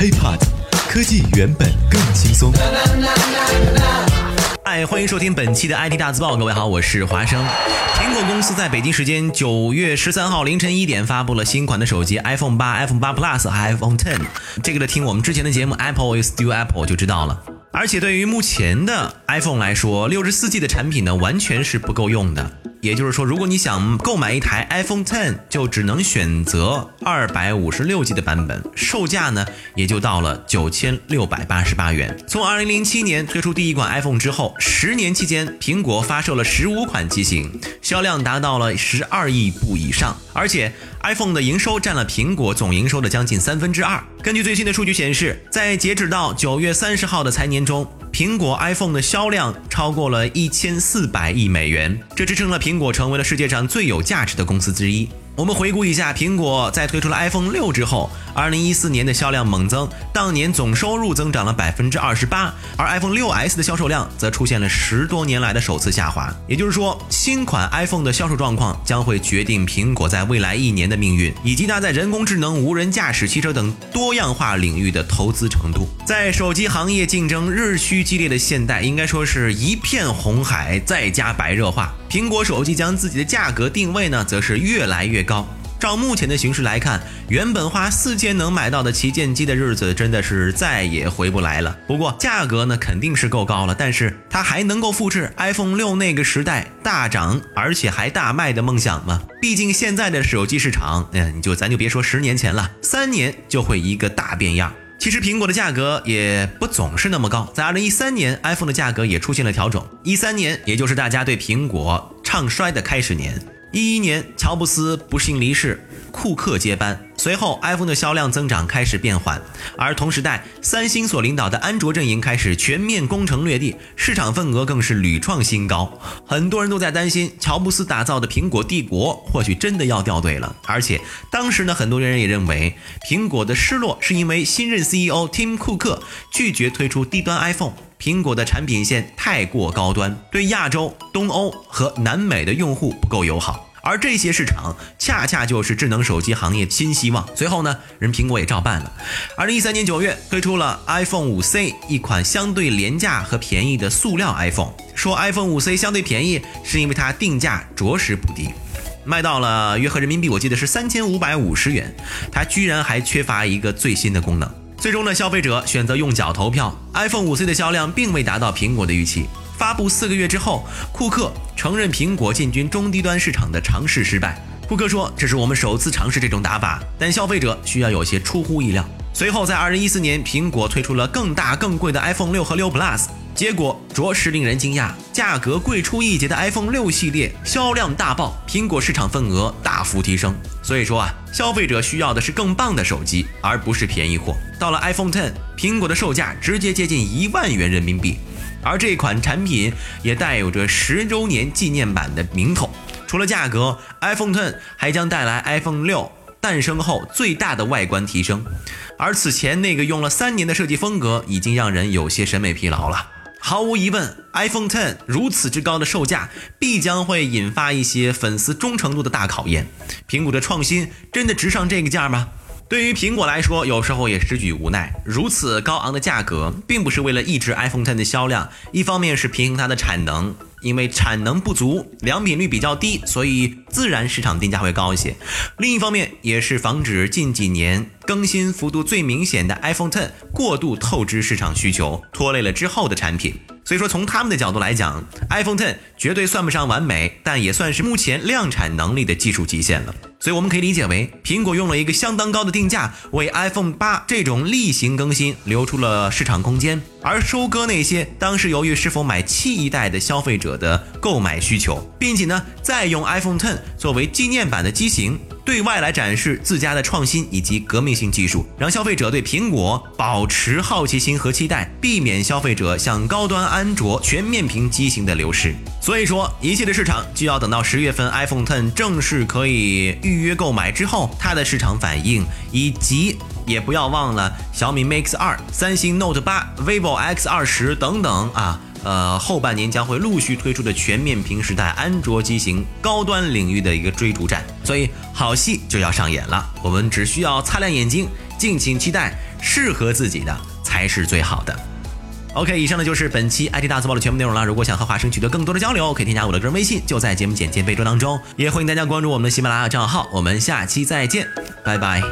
HiPod，科技原本更轻松。嗨，欢迎收听本期的 IT 大字报。各位好，我是华生。苹果公司在北京时间九月十三号凌晨一点发布了新款的手机 iPhone 八、iPhone 八 Plus 和 iPhone Ten。这个的听我们之前的节目 Apple is still Apple 就知道了。而且对于目前的 iPhone 来说，六十四 G 的产品呢，完全是不够用的。也就是说，如果你想购买一台 iPhone Ten，就只能选择二百五十六 G 的版本，售价呢也就到了九千六百八十八元。从二零零七年推出第一款 iPhone 之后，十年期间，苹果发售了十五款机型，销量达到了十二亿部以上，而且 iPhone 的营收占了苹果总营收的将近三分之二。根据最新的数据显示，在截止到九月三十号的财年中，苹果 iPhone 的销量超过了一千四百亿美元，这支撑了苹果成为了世界上最有价值的公司之一。我们回顾一下，苹果在推出了 iPhone 六之后，二零一四年的销量猛增，当年总收入增长了百分之二十八，而 iPhone 六 S 的销售量则出现了十多年来的首次下滑。也就是说，新款 iPhone 的销售状况将会决定苹果在未来一年的命运，以及它在人工智能、无人驾驶汽车等多样化领域的投资程度。在手机行业竞争日趋激烈的现代，应该说是一片红海再加白热化。苹果手机将自己的价格定位呢，则是越来越高。照目前的形势来看，原本花四千能买到的旗舰机的日子，真的是再也回不来了。不过价格呢，肯定是够高了，但是它还能够复制 iPhone 六那个时代大涨而且还大卖的梦想吗？毕竟现在的手机市场，嗯，你就咱就别说十年前了，三年就会一个大变样。其实苹果的价格也不总是那么高，在二零一三年，iPhone 的价格也出现了调整。一三年，也就是大家对苹果唱衰的开始年。一一年，乔布斯不幸离世，库克接班。随后，iPhone 的销量增长开始变缓，而同时代，三星所领导的安卓阵营开始全面攻城略地，市场份额更是屡创新高。很多人都在担心，乔布斯打造的苹果帝国或许真的要掉队了。而且，当时呢，很多人也认为，苹果的失落是因为新任 CEO Tim Cook 拒绝推出低端 iPhone，苹果的产品线太过高端，对亚洲、东欧和南美的用户不够友好。而这些市场恰恰就是智能手机行业新希望。随后呢，人苹果也照办了。二零一三年九月推出了 iPhone 五 C，一款相对廉价和便宜的塑料 iPhone。说 iPhone 五 C 相对便宜，是因为它定价着实不低，卖到了约合人民币，我记得是三千五百五十元。它居然还缺乏一个最新的功能。最终呢，消费者选择用脚投票，iPhone 五 C 的销量并未达到苹果的预期。发布四个月之后，库克承认苹果进军中低端市场的尝试失败。库克说：“这是我们首次尝试这种打法，但消费者需要有些出乎意料。”随后，在二零一四年，苹果推出了更大更贵的 iPhone 六和六 Plus，结果着实令人惊讶，价格贵出一截的 iPhone 六系列销量大爆，苹果市场份额大幅提升。所以说啊，消费者需要的是更棒的手机，而不是便宜货。到了 iPhone Ten，苹果的售价直接接近一万元人民币。而这款产品也带有着十周年纪念版的名头。除了价格，iPhone Ten 还将带来 iPhone 六诞生后最大的外观提升。而此前那个用了三年的设计风格，已经让人有些审美疲劳了。毫无疑问，iPhone Ten 如此之高的售价，必将会引发一些粉丝忠诚度的大考验。苹果的创新真的值上这个价吗？对于苹果来说，有时候也时举无奈。如此高昂的价格，并不是为了抑制 iPhone Ten 的销量，一方面是平衡它的产能，因为产能不足，良品率比较低，所以自然市场定价会高一些；另一方面，也是防止近几年更新幅度最明显的 iPhone Ten 过度透支市场需求，拖累了之后的产品。所以说，从他们的角度来讲，iPhone Ten 绝对算不上完美，但也算是目前量产能力的技术极限了。所以我们可以理解为，苹果用了一个相当高的定价，为 iPhone 八这种例行更新留出了市场空间，而收割那些当时犹豫是否买七一代的消费者的购买需求，并且呢，再用 iPhone Ten 作为纪念版的机型，对外来展示自家的创新以及革命性技术，让消费者对苹果保持好奇心和期待，避免消费者向高端安卓全面屏机型的流失。所以说，一切的市场就要等到十月份 iPhone Ten 正式可以预约购买之后，它的市场反应，以及也不要忘了小米 Mix 二、三星 Note 八、vivo X 二十等等啊，呃，后半年将会陆续推出的全面屏时代安卓机型高端领域的一个追逐战。所以好戏就要上演了，我们只需要擦亮眼睛，敬请期待。适合自己的才是最好的。OK，以上呢就是本期 IT 大字报的全部内容了。如果想和华生取得更多的交流，可以添加我的个人微信，就在节目简介备注当中。也欢迎大家关注我们的喜马拉雅账号。我们下期再见，拜拜。